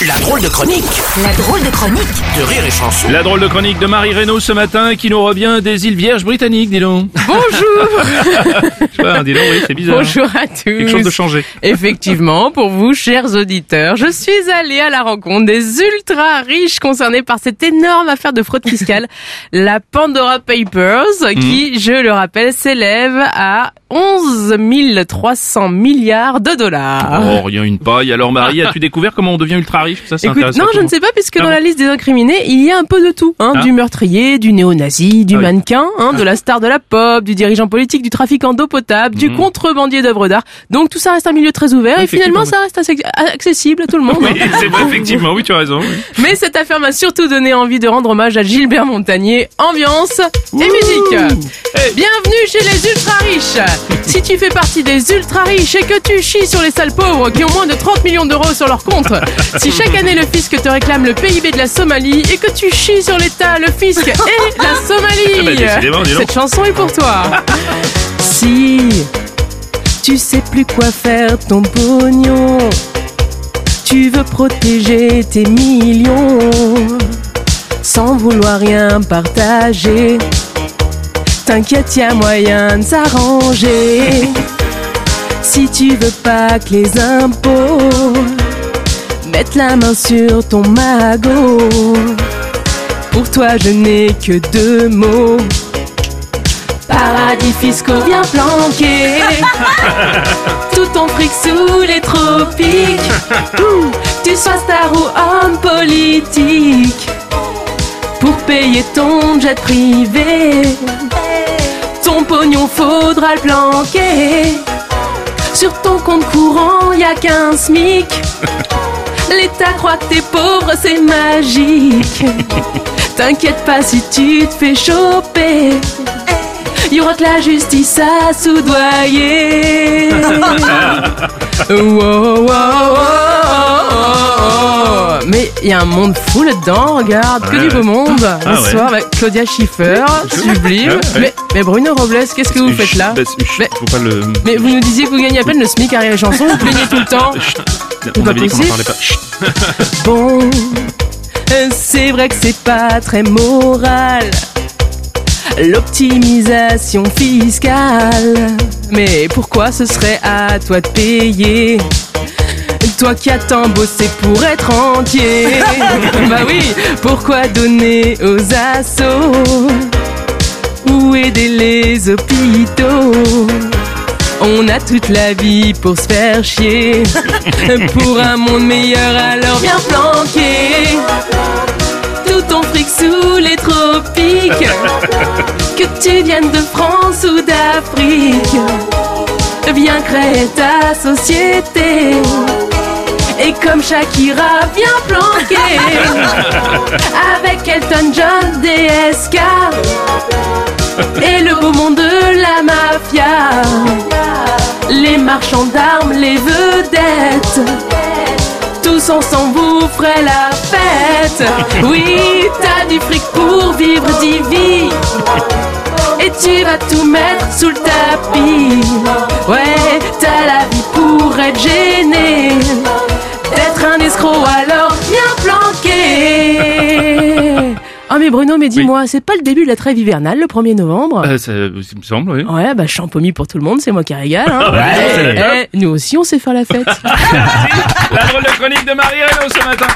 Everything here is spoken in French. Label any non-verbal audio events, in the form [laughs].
La drôle de chronique La drôle de chronique de Rire et Chanson. La drôle de chronique de Marie Reynaud ce matin qui nous revient des îles Vierges britanniques, dis donc. Bonjour Je sais pas, dis donc, oui, c'est bizarre. Bonjour à tous Quelque chose de changé. Effectivement, pour vous, chers auditeurs, je suis allée à la rencontre des ultra riches concernés par cette énorme affaire de fraude fiscale, la Pandora Papers, Mhm. qui, je le rappelle, s'élève à 11 300 milliards de dollars. Oh, rien une paille. Alors Marie, as-tu découvert comment on devient ultra riche? Ça, Écoute, non, je ne sais pas, puisque dans Ah la liste des incriminés, il y a un peu de tout. Hein, Ah. Du meurtrier, du néo-nazi, du Ah oui. mannequin, hein, de la star de la pop, du dirigeant politique, du trafiquant d'eau potable, du contrebandier d'œuvres d'art. Donc tout ça reste un milieu très ouvert et finalement ça reste assez accessible à tout le monde. Oui, hein. [laughs] c'est vrai, effectivement, oui, tu as raison. oui. Mais cette affaire m'a surtout donné envie de rendre hommage à Gilbert Montagnier. Ambiance et musique. Bienvenue chez les ultra riches. Partie des ultra riches et que tu chies sur les sales pauvres qui ont moins de 30 millions d'euros sur leur compte, si chaque année le fisc te réclame le PIB de la Somalie et que tu chies sur l'État, le fisc et la bah, Somalie, dis donc. cette chanson est pour toi. Si tu sais plus quoi faire ton pognon, tu veux protéger tes millions sans vouloir rien partager. T'inquiète, y a moyen de s'arranger. Si tu veux pas que les impôts mettent la main sur ton magot, pour toi je n'ai que deux mots. Paradis fiscaux bien planqués, [laughs] tout ton fric sous les tropiques. Tu sois star ou homme politique, pour payer ton jet privé, ton pognon faudra le planquer. Sur ton compte courant, y a qu'un SMIC. [laughs] L'État croit que t'es pauvre, c'est magique. [laughs] T'inquiète pas si tu te fais choper. Y aura que la justice à soudoyer. [laughs] Mais il y a un monde fou là-dedans, regarde, que Ouais, du beau ouais. monde. Ah. Bonsoir, avec Claudia Schiffer, sublime. Mais, mais Bruno Robles, qu'est-ce que vous faites là Mais- Faut pas le. Mais vous nous disiez que vous gagnez à peine le SMIC à les chansons, vous plaignez tout le temps. [laughs] On pas avait dit parlait. [laughs] Bon, c'est vrai que c'est pas très moral. L'optimisation fiscale. Mais pourquoi ce serait à toi de payer toi qui as tant bossé pour être entier [laughs] Bah oui, pourquoi donner aux assos Ou aider les hôpitaux? On a toute la vie pour se faire chier. [laughs] Pour un monde meilleur, alors bien planqué. Tout ton fric sous les tropiques. [laughs] Que tu viennes de France ou d'Afrique. Viens créer ta société. Et comme Shakira, bien planqué. [laughs] Avec Elton John, DSK. Et le beau monde de la mafia. Les marchands d'armes, les vedettes. Tous ensemble vous ferez la fête. Oui, t'as du fric pour vivre divine. Tu vas tout mettre sous le tapis. Ouais, t'as la vie pour être gêné. D'être un escroc alors bien planqué. [laughs] Ah mais Bruno, mais dis-moi, c'est pas le début de la trêve hivernale le 1er novembre? Euh, ça, il me semble, oui. Ouais, bah champomis pour tout le monde, c'est moi qui régale. Hein. [laughs] Ouais. Eh, nous aussi, on sait faire la fête. [laughs] La drôle de chronique de Marie Reynaud ce matin.